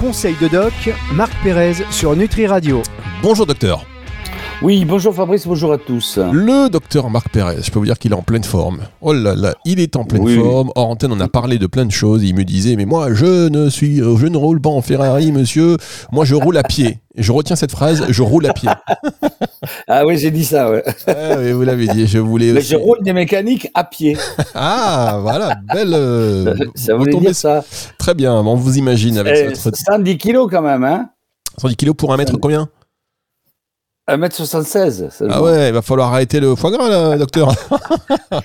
conseils de doc, Marc Pérez sur Nutri Radio. Bonjour docteur. Oui, bonjour Fabrice, bonjour à tous. Le docteur Marc Pérez, je peux vous dire qu'il est en pleine forme. Oh là là, il est en pleine Oui. forme. Hors antenne, on a parlé de plein de choses. Il me disait, mais moi, je ne suis, je ne roule pas en Ferrari, monsieur. Moi, je roule à pied. Je retiens cette phrase, je roule à pied. Ah oui, j'ai dit ça, ouais. Ah, oui, vous l'avez dit, je voulais. Mais aussi- je roule des mécaniques à pied. Ah, voilà, belle. euh, ça vous voulait dire ça. Très bien, on vous imagine avec Eh, votre 110 kilos quand même, hein 110 kilos pour un mètre combien? 1m76. seulement. Ah ouais, il va falloir arrêter le foie gras, là, docteur.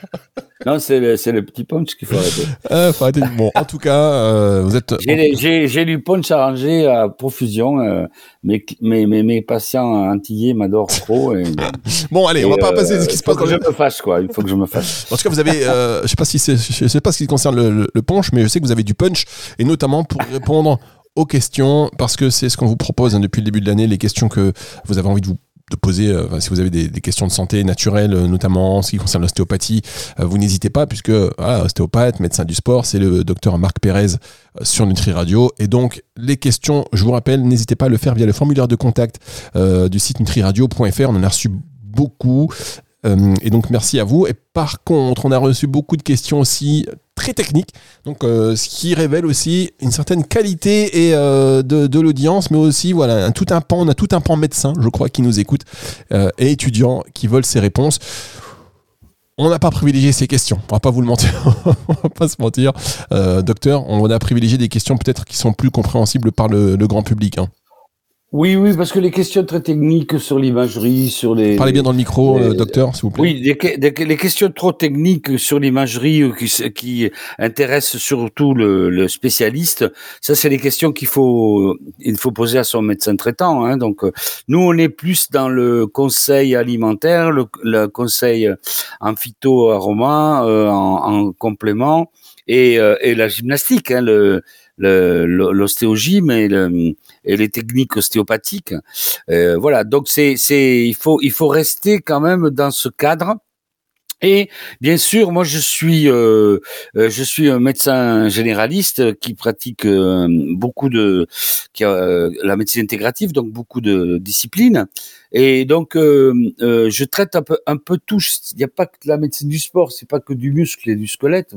Non, c'est le, c'est le petit punch qu'il faut arrêter. Ah, faut arrêter. Bon, en tout cas, euh, vous êtes. J'ai les- J'ai j'ai du punch arrangé à profusion. euh, mes, mes, mes, mes patients antillais m'adorent trop. Et, Bon, allez, on va et, pas euh, passer ce qui il se faut passe que dans je me fâche, quoi. Il faut que je me fâche. En tout cas, vous avez, euh, je sais pas si c'est, je sais pas ce qui concerne le, le- le punch, mais je sais que vous avez du punch, et notamment pour répondre aux questions, parce que c'est ce qu'on vous propose hein, depuis le début de l'année, les questions que vous avez envie de vous de poser, euh, si vous avez des, questions de santé naturelle, euh, notamment en ce qui concerne l'ostéopathie, euh, vous n'hésitez pas, puisque voilà, ostéopathe, médecin du sport, c'est le docteur Marc Pérez sur Nutri Radio. Et donc, les questions, je vous rappelle, n'hésitez pas à le faire via le formulaire de contact du site nutriradio.fr. On en a reçu beaucoup. Euh, et donc merci à vous. Et par contre, on a reçu beaucoup de questions aussi très techniques, donc euh, ce qui révèle aussi une certaine qualité et euh, de, l'audience, mais aussi voilà un, tout un pan, on a tout un pan médecin, je crois, qui nous écoute euh, et étudiants qui veulent ces réponses. On n'a pas privilégié ces questions, on va pas vous le mentir, on va pas se mentir, Euh, docteur. On a privilégié des questions peut-être qui sont plus compréhensibles par le, le grand public. hein. Oui, oui, parce que les questions très techniques sur l'imagerie, sur les. Parlez bien dans le micro, les- euh, docteur, s'il vous plaît. Oui, des, des les questions trop techniques sur l'imagerie ou qui, intéressent surtout le, le spécialiste, ça c'est les questions qu'il faut il faut poser à son médecin traitant. Hein. Donc euh, nous on est plus dans le conseil alimentaire, le, le conseil en phyto-aroma, euh, en, en complément et, euh, et la gymnastique, hein, le le- le- l'ostéogym et, et les techniques ostéopathiques. Euh, voilà, donc c'est c'est il faut il faut rester quand même dans ce cadre. Et bien sûr, moi je suis euh, euh, je suis un médecin généraliste qui pratique euh, beaucoup de qui a euh, la médecine intégrative, donc beaucoup de disciplines. Et donc euh, euh, je traite un peu un peu tout. Il n'y a pas que la médecine du sport, c'est pas que du muscle et du squelette.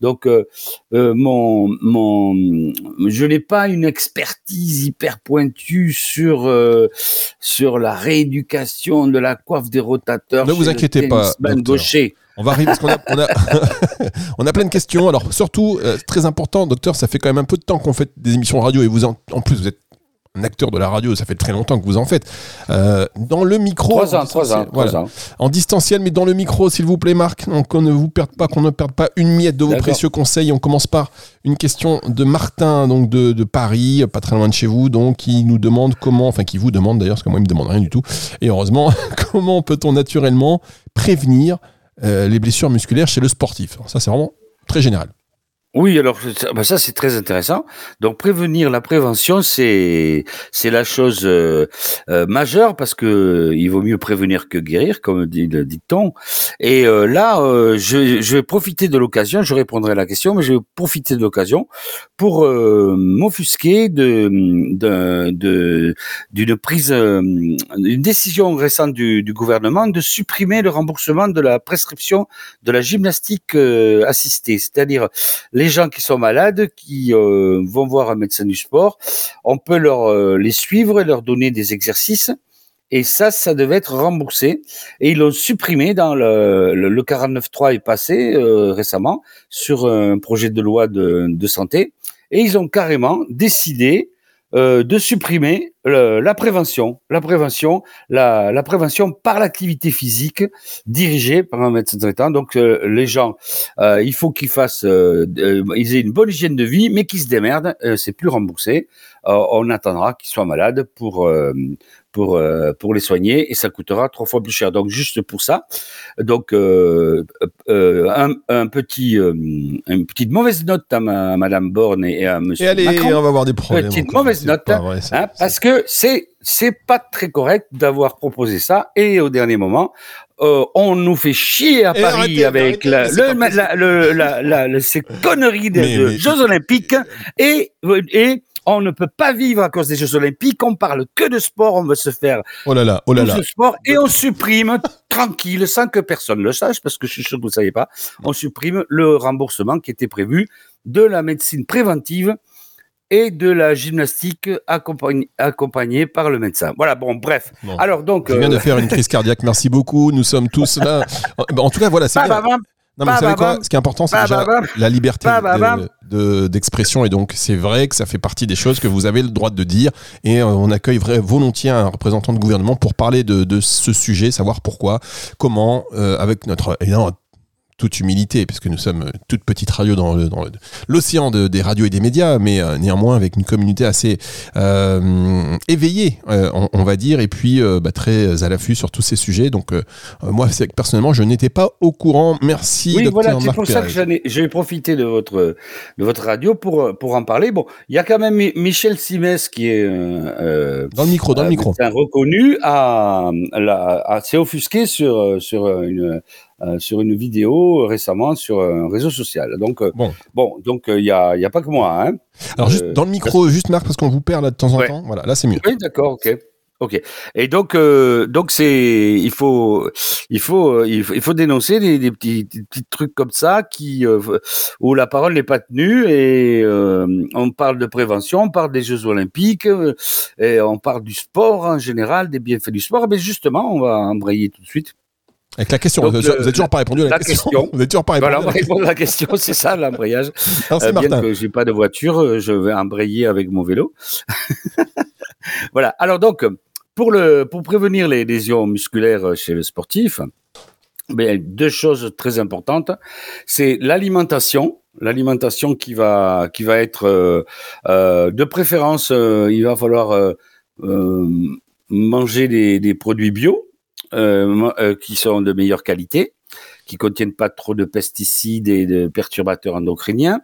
Donc euh, mon mon je n'ai pas une expertise hyper pointue sur sur la rééducation de la coiffe des rotateurs. Ne vous le inquiétez pas, gaucher. On va arriver parce qu'on a, on a, on a plein de questions. Alors surtout, très important, docteur, ça fait quand même un peu de temps qu'on fait des émissions radio et vous en, en plus vous êtes un acteur de la radio, ça fait très longtemps que vous en faites. Euh, dans le micro, Trois en ans, trois distanciel, ans, trois ans. en distanciel, mais dans le micro, s'il vous plaît, Marc. Donc qu'on ne vous perde pas, qu'on ne perde pas une miette de vos précieux conseils. On commence par une question de Martin, donc de, de Paris, pas très loin de chez vous, donc qui nous demande comment, enfin qui vous demande d'ailleurs, parce que moi il me demande rien du tout. Et heureusement, comment peut-on naturellement prévenir euh, les blessures musculaires chez le sportif? Alors Ça, c'est vraiment très général. Oui, alors ça, bah ça, c'est très intéressant. Donc prévenir la prévention, c'est c'est la chose euh, euh, majeure parce que il vaut mieux prévenir que guérir, comme dit le dicton. Et euh, là, euh, je, vais profiter de l'occasion. Je répondrai à la question, mais je vais profiter de l'occasion pour euh, m'offusquer de d'une prise, euh, une décision récente du, du gouvernement de supprimer le remboursement de la prescription de la gymnastique euh, assistée, c'est-à-dire les gens qui sont malades, qui euh, vont voir un médecin du sport, on peut leur euh, les suivre et leur donner des exercices. Et ça, ça devait être remboursé. Et ils l'ont supprimé dans le, le, le 49.3 est passé euh, récemment sur un projet de loi de, santé. Et ils ont carrément décidé euh, de supprimer le- la prévention, la prévention, la, la prévention par l'activité physique dirigée par un médecin traitant. Donc euh, les gens, euh, il faut qu'ils fassent, euh, ils aient une bonne hygiène de vie, mais qu'ils se démerdent. C'est plus remboursé. On attendra qu'ils soient malades pour pour pour les soigner et ça coûtera trois fois plus cher. Donc juste pour ça, donc un, un petit une petite mauvaise note à, ma, à Madame Borne et à Monsieur Et allez, Macron. on va avoir des problèmes. Petite mauvaise note, vrai, Hein, parce que c'est c'est pas très correct d'avoir proposé ça et au dernier moment euh, on nous fait chier à Et Paris arrêtez, avec arrêtez, la, mais c'est le, pas la- le- la- la- le- ces conneries de, Mais- de mais- Jeux Olympiques et et On ne peut pas vivre à cause des Jeux Olympiques. On parle que de sport. On veut se faire oh là là, oh là tout là. ce sport et on supprime tranquille, sans que personne le sache, parce que je suis sûr que vous ne savez pas, on supprime le remboursement qui était prévu de la médecine préventive et de la gymnastique accompagnée, par le médecin. Voilà, bon, bref. Bon. Alors donc, Je viens de euh, faire une crise cardiaque. Merci beaucoup. Nous sommes tous là. En tout cas, voilà, c'est bien. Non, mais vous savez quoi. Ce qui est important, c'est déjà la liberté Bababam. de- de- d'expression. et donc, c'est vrai que ça fait partie des choses que vous avez le droit de dire. Et euh, on accueille volontiers un représentant de gouvernement pour parler de, de ce sujet, savoir pourquoi, comment, euh, avec notre. évidemment, toute humilité, puisque nous sommes euh, toute petite radio dans le- dans le- l'océan de- des radios et des médias, mais euh, néanmoins avec une communauté assez euh, éveillée, euh, on, on va dire, et puis euh, bah, très à l'affût sur tous ces sujets. Donc euh, euh, moi, c'est personnellement, je n'étais pas au courant. Merci, Oui, voilà, c'est pour ça que j'en ai- j'ai profité de votre, de votre radio pour, pour en parler. Bon, il y a quand même Mi- Michel Simès qui est euh, euh, Dans le micro, dans le euh, micro. médecin reconnu, a, la- a- s'est offusqué sur, sur, une, euh, sur une vidéo récemment sur un réseau social. Donc, euh, Bon. bon, donc il n'y a, y a pas que moi. Hein. Alors juste euh, dans le micro, juste Marc, parce qu'on vous perd là de temps en Ouais. temps. Voilà, là c'est mieux. Oui, d'accord, ok. Ok. Et donc, euh, donc c'est, il faut, il faut, euh, il faut, il faut dénoncer des, des petits, des petits trucs comme ça qui, euh, où la parole n'est pas tenue et euh, on parle de prévention, on parle des Jeux Olympiques euh, et on parle du sport en général, des bienfaits du sport. Mais justement, on va embrayer tout de suite. Avec la question, Donc, vous n'avez toujours pas répondu à la, la question. question. Vous n'avez toujours pas répondu. Voilà, on à va la question. répondre à la question. C'est ça l'embrayage. Euh, bien Martin. que j'ai pas de voiture, euh, je vais embrayer avec mon vélo. voilà. Alors donc, pour le pour prévenir les lésions musculaires chez le sportif, ben, deux choses très importantes, c'est l'alimentation. L'alimentation qui va qui va être euh, euh, de préférence, euh, il va falloir euh, euh, manger des, des produits bio euh, euh, qui sont de meilleure qualité qui contiennent pas trop de pesticides et de perturbateurs endocriniens.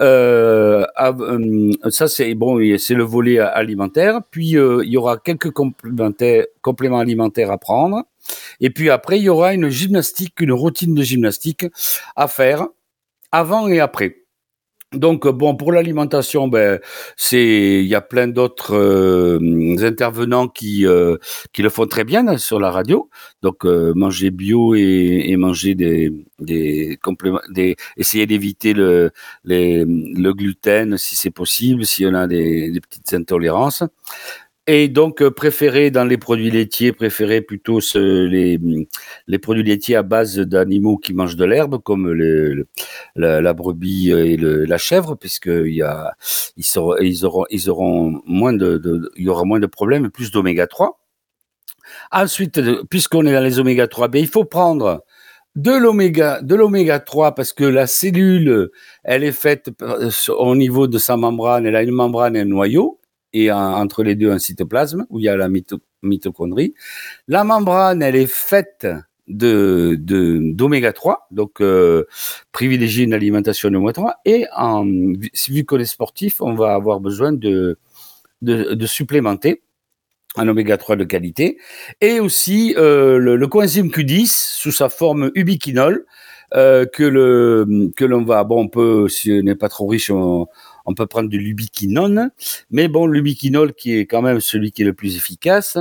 Euh, euh, ça c'est bon, c'est le volet alimentaire. Puis euh, il y aura quelques complémentaires, compléments alimentaires à prendre. Et puis après il y aura une gymnastique, une routine de gymnastique à faire avant et après. Donc bon pour l'alimentation, ben c'est il y a plein d'autres euh, intervenants qui euh, qui le font très bien hein, sur la radio. Donc euh, manger bio et, et manger des des compléments, des essayer d'éviter le le gluten si c'est possible, si on a des, des petites intolérances. Et donc, euh, préférer dans les produits laitiers, préférer plutôt les, produits laitiers à base d'animaux qui mangent de l'herbe, comme la, brebis et la chèvre, puisque il y a, ils, auront, moins de, il y aura moins de problèmes, plus d'oméga 3. Ensuite, puisqu'on est dans les oméga 3, ben, il faut prendre de l'oméga, de l'oméga 3 parce que la cellule, elle est faite sur- au niveau de sa membrane, elle a une membrane et un noyau, et entre les deux un cytoplasme où il y a la mito- mitochondrie. La membrane, elle est faite de de- d'oméga 3, donc euh, privilégier une alimentation d'oméga 3. Et en, vu vu qu'on est sportif, on va avoir besoin de de, de supplémenter un oméga 3 de qualité et aussi euh, le, le coenzyme Q10 sous sa forme ubiquinol euh, que le que l'on va bon on peut si on n'est pas trop riche on, on peut prendre de l'ubiquinone mais bon l'ubiquinol qui est quand même celui qui est le plus efficace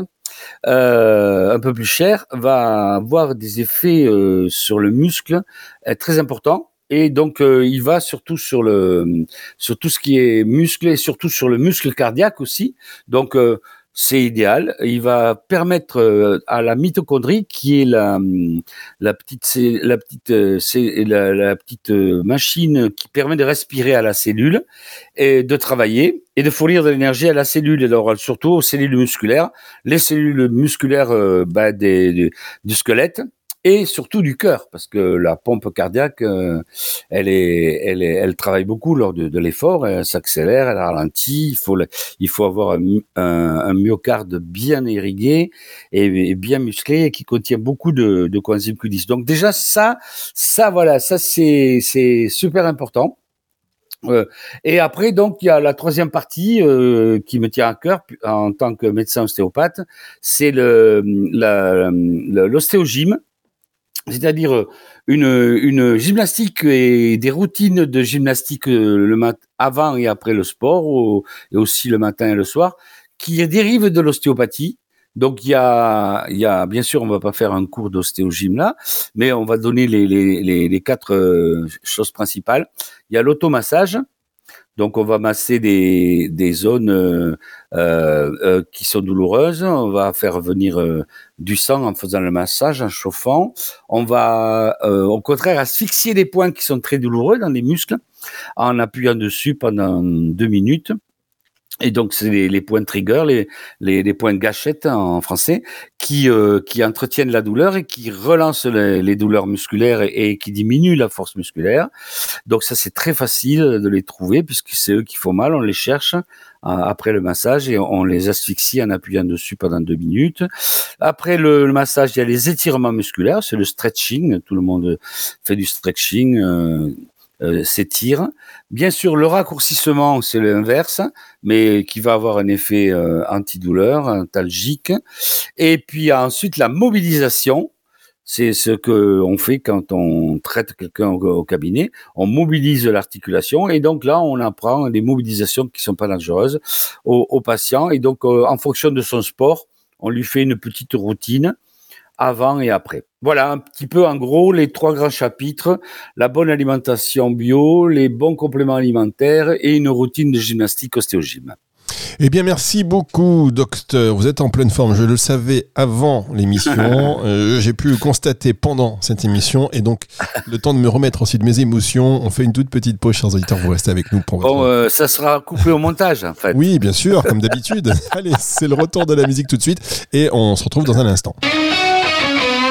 euh, un peu plus cher va avoir des effets euh, sur le muscle euh, très importants. Et donc il va surtout sur le sur tout ce qui est muscle et surtout sur le muscle cardiaque aussi. Donc c'est idéal. Il va permettre euh, à la mitochondrie, qui est la, hum, la petite, la petite, euh, petite euh, machine qui permet de respirer à la cellule et de travailler et de fournir de l'énergie à la cellule, et alors surtout aux cellules musculaires, les cellules musculaires bah, des- du squelette et surtout du cœur, parce que la pompe cardiaque, euh, elle est, elle est, elle travaille beaucoup lors de, de l'effort, elle s'accélère, elle ralentit. Il faut, il faut avoir un, un, un myocarde bien irrigué et, bien musclé et qui contient beaucoup de, de coenzyme Q10. Donc déjà ça, ça voilà, ça c'est, c'est super important. Euh, et après, donc, il y a la troisième partie euh, qui me tient à cœur en tant que médecin ostéopathe, c'est le, la, l'ostéogyme. C'est-à-dire une, une gymnastique et des routines de gymnastique le mat avant et après le sport, et aussi le matin et le soir, qui dérivent de l'ostéopathie. Donc il y a, y a, bien sûr, on va pas faire un cours d'ostéogym là, mais on va donner les, les, les, les quatre choses principales. Il y a l'automassage, donc on va masser des, des zones euh, euh, euh, qui sont douloureuses. On va faire venir du sang en faisant le massage, en chauffant. On va au contraire asphyxier des points qui sont très douloureux dans les muscles en appuyant dessus pendant deux minutes. Et donc, c'est les, les, points trigger, les, les, les, points gâchette en français, qui, euh, qui entretiennent la douleur et qui relancent les, douleurs musculaires et, et, qui diminuent la force musculaire. Donc, ça, c'est très facile de les trouver puisque c'est eux qui font mal. On les cherche euh, après le massage et on les asphyxie en appuyant dessus pendant deux minutes. Après le, le massage, il y a les étirements musculaires, c'est le stretching. Tout le monde fait du stretching. Euh, euh, s'étire. Bien sûr, le raccourcissement, c'est l'inverse, mais qui va avoir un effet euh, antidouleur, antalgique. Et puis ensuite, la mobilisation, c'est ce que on fait quand on traite quelqu'un au, cabinet. On mobilise l'articulation et donc là, on apprend des mobilisations qui sont pas dangereuses au, patient. Et donc, euh, en fonction de son sport, on lui fait une petite routine avant et après. Voilà un petit peu en gros les trois grands chapitres, la bonne alimentation bio, les bons compléments alimentaires et une routine de gymnastique ostéogym. Eh bien, merci beaucoup, docteur. Vous êtes en pleine forme. Je le savais avant l'émission. Euh, j'ai pu le constater pendant cette émission. Et donc, le temps de me remettre aussi de mes émotions, on fait une toute petite pause, chers auditeurs. Vous restez avec nous pour Bon, euh, ça sera coupé au montage, en fait. Oui, bien sûr, comme d'habitude. Allez, c'est le retour de la musique tout de suite. Et on se retrouve dans un instant.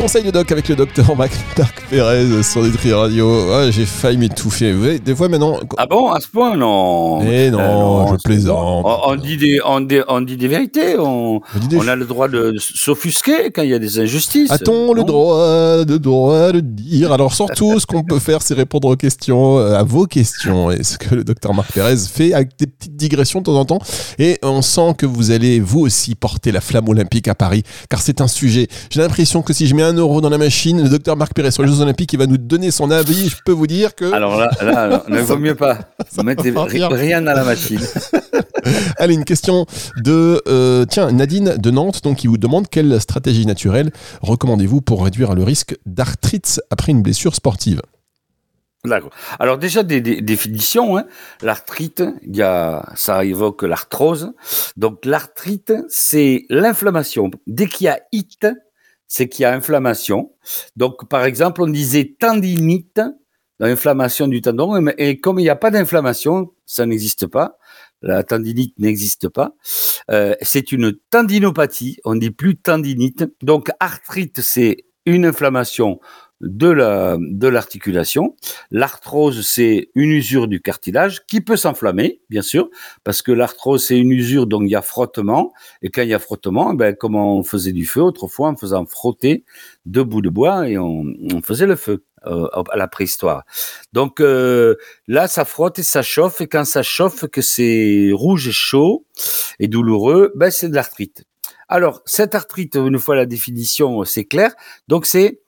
Conseil de doc avec le docteur Marc Pérez sur Nutri Radio. j'ai failli m'étouffer. Vous voyez, des fois maintenant. Ah bon, à ce point, non Eh non, je plaisante. On, dit des, on, dit des vérités. On, on a le droit de s'offusquer quand il y a des injustices. A-t-on le droit de, droit de dire? Alors surtout, ce qu'on peut faire, c'est répondre aux questions, euh, à vos questions. Et ce que le docteur Marc Pérez fait avec des petites digressions de temps en temps. Et on sent que vous allez, vous aussi, porter la flamme olympique à Paris. Car c'est un sujet. J'ai l'impression que si je mets un euro dans la machine, le docteur Marc Pérez sur les Jeux Olympiques, il va nous donner son avis. Je peux vous dire que. Alors là, là ne vaut mieux pas. Vous mettez rien dans la machine. Allez, une question de euh, tiens Nadine de Nantes, donc qui vous demande quelle stratégie naturelle recommandez-vous pour réduire le risque d'arthrite après une blessure sportive? D'accord. Alors déjà des, définitions. Hein. L'arthrite, il y a, ça évoque l'arthrose. Donc l'arthrite, c'est l'inflammation. Dès qu'il y a it, c'est qu'il y a inflammation. Donc, par exemple, on disait tendinite, l'inflammation du tendon, et comme il n'y a pas d'inflammation, ça n'existe pas. La tendinite n'existe pas. Euh, c'est une tendinopathie. On dit plus tendinite. Donc, arthrite, c'est une inflammation de la de l'articulation. L'arthrose, c'est une usure du cartilage qui peut s'enflammer, bien sûr, parce que l'arthrose c'est une usure, donc il y a frottement. Et quand il y a frottement, ben comme on faisait du feu autrefois, en faisant frotter deux bouts de bois et on, on faisait le feu euh, à la préhistoire. Donc euh, là, ça frotte et ça chauffe, et quand ça chauffe, que c'est rouge et chaud et douloureux, ben c'est de l'arthrite. Alors cette arthrite, une fois la définition, c'est clair. Donc c'est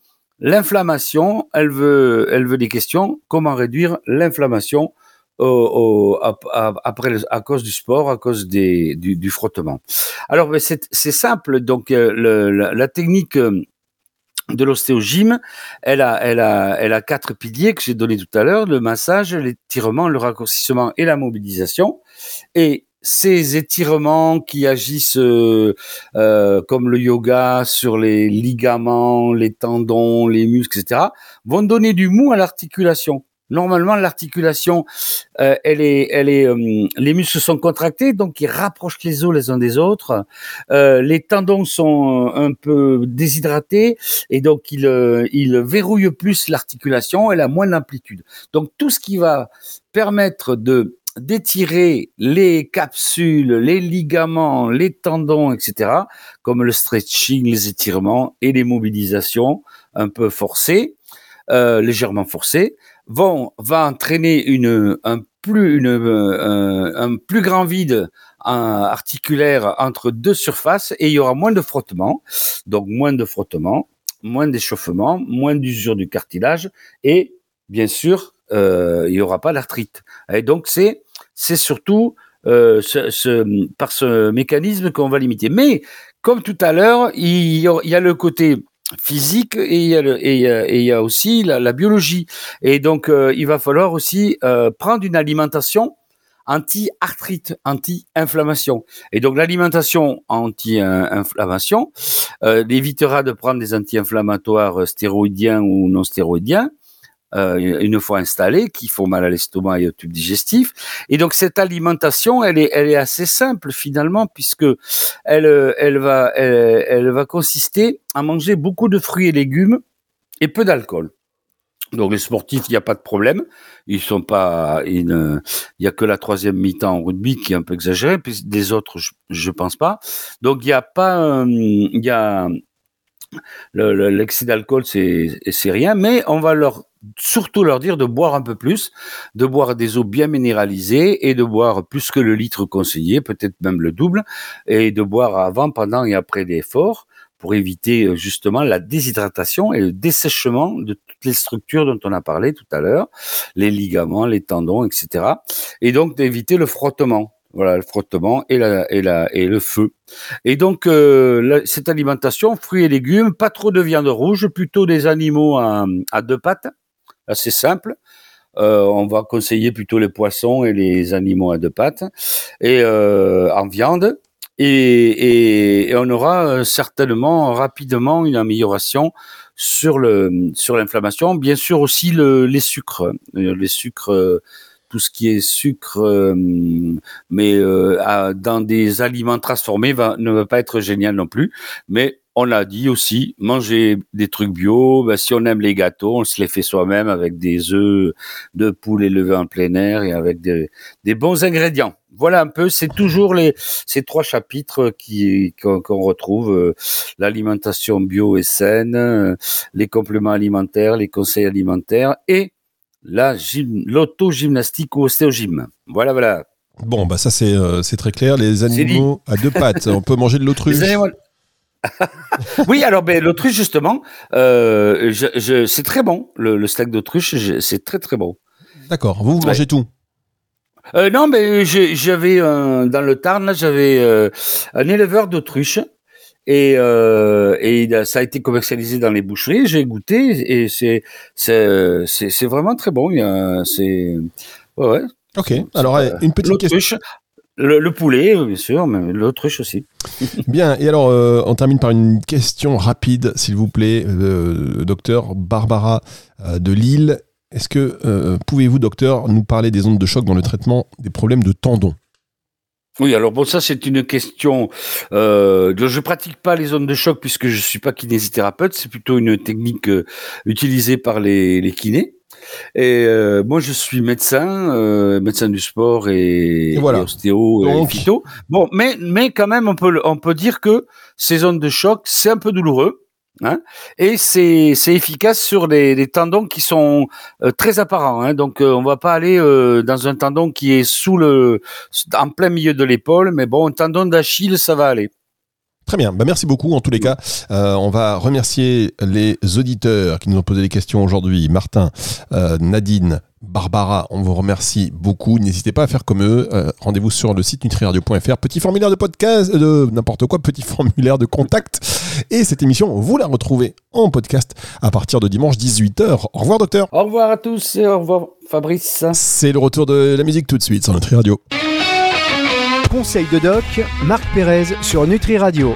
L'inflammation, elle veut, elle veut des questions. Comment réduire l'inflammation après, à cause du sport, à cause des, du, frottement? Alors, ben, c'est simple. Donc, euh, la, technique euh, de l'ostéogym, elle a, elle a, elle a quatre piliers que j'ai donnés tout à l'heure le massage, l'étirement, le raccourcissement et la mobilisation. Et ces étirements qui agissent euh, euh, comme le yoga sur les ligaments, les tendons, les muscles, etc., vont donner du mou à l'articulation. Normalement, l'articulation, euh, elle est, elle est, les muscles sont contractés, donc ils rapprochent les os les uns des autres. les tendons sont un peu déshydratés et donc ils, ils verrouillent plus l'articulation. Elle a moins d'amplitude. Donc tout ce qui va permettre de d'étirer les capsules, les ligaments, les tendons, etc., comme le stretching, les étirements et les mobilisations un peu forcées, euh, légèrement forcées, vont va entraîner une un plus une, euh, un plus grand vide articulaire entre deux surfaces et il y aura moins de frottement, donc moins de frottement, moins d'échauffement, moins d'usure du cartilage et bien sûr euh, il y aura pas d'arthrite. Et donc c'est c'est surtout euh, par ce mécanisme qu'on va limiter. Mais comme tout à l'heure, il, y a le côté physique et il y a, aussi la, biologie. Et donc, euh, il va falloir aussi prendre une alimentation anti-arthrite, anti-inflammation. Et donc l'alimentation anti-inflammation évitera de prendre des anti-inflammatoires stéroïdiens ou non stéroïdiens, une fois installés, qui font mal à l'estomac et au tube digestif. Et donc cette alimentation, elle est, elle est assez simple finalement, puisque elle, elle va, elle, va consister à manger beaucoup de fruits et légumes et peu d'alcool. Donc les sportifs, il n'y a pas de problème. Ils sont pas, il n'y a que la troisième mi-temps en rugby qui est un peu exagérée, puis des autres, je, je pense pas. Donc il n'y a pas, il y a l'excès d'alcool, c'est rien, mais on va leur surtout leur dire de boire un peu plus, de boire des eaux bien minéralisées et de boire plus que le litre conseillé, peut-être même le double, et de boire avant, pendant et après l'effort pour éviter euh, justement la déshydratation et le dessèchement de toutes les structures dont on a parlé tout à l'heure, les ligaments, les tendons, etc. Et donc d'éviter le frottement. Voilà, le frottement et, la, et, la, et le feu. Et donc, euh, cette alimentation, fruits et légumes, pas trop de viande rouge, plutôt des animaux à, à deux pattes, assez simple. Euh, on va conseiller plutôt les poissons et les animaux à deux pattes et euh, en viande. Et, on aura euh, certainement rapidement une amélioration sur le sur l'inflammation. Bien sûr aussi le, les sucres les sucres tout ce qui est sucre mais dans des aliments transformés ne va pas être génial non plus. Mais on l'a dit aussi, manger des trucs bio. Ben, si on aime les gâteaux, on se les fait soi-même avec des œufs de poule élevés en plein air et avec des, bons ingrédients. Voilà un peu, c'est toujours les ces trois chapitres qui qu'on retrouve euh, l'alimentation bio et saine, euh, les compléments alimentaires, les conseils alimentaires et la l'auto-gymnastique ou ostéogym. Voilà, voilà. Bon, bah ça c'est euh, c'est très clair. Les animaux à deux pattes, on peut manger de l'autruche. oui, alors ben, l'autruche justement, euh, je, c'est très bon. Le, steak d'autruche, c'est très très bon. D'accord. Vous, vous mangez tout? Euh, non, mais j'avais dans le Tarn, j'avais euh, un éleveur d'autruche et, ça a été commercialisé dans les boucheries. J'ai goûté et c'est c'est c'est vraiment très bon. C'est ouais, ouais. Ok. Alors une petite question. Le, poulet, bien sûr, mais l'autruche aussi. bien, et alors, euh, on termine par une question rapide, s'il vous plaît, euh, docteur Barbara euh, de Lille. Est-ce que pouvez-vous, docteur, nous parler des ondes de choc dans le traitement des problèmes de tendons? Oui, alors bon, ça c'est une question. Euh, je pratique pas les ondes de choc puisque je suis pas kinésithérapeute. C'est plutôt une technique utilisée par les, les kinés. Et euh, moi, je suis médecin, euh, médecin du sport et, ostéo et phyto. Bon, mais mais quand même, on peut on peut dire que ces zones de choc, c'est un peu douloureux. Hein, et c'est efficace sur des, tendons qui sont euh, très apparents. Hein, donc on va pas aller dans un tendon qui est sous le en plein milieu de l'épaule, mais bon, un tendon d'Achille, ça va aller. Très bien, bah, merci beaucoup. En tous les cas, euh, on va remercier les auditeurs qui nous ont posé des questions aujourd'hui. Martin, euh, Nadine, Barbara, on vous remercie beaucoup. N'hésitez pas à faire comme eux. Euh, rendez-vous sur le site nutriradio.fr. Petit formulaire de podcast, de n'importe quoi, petit formulaire de contact. Et cette émission, vous la retrouvez en podcast à partir de dimanche 18h. Au revoir, docteur. Au revoir à tous et au revoir, Fabrice. C'est le retour de la musique tout de suite sur Nutri Radio conseil de doc, Marc Pérez sur Nutri Radio.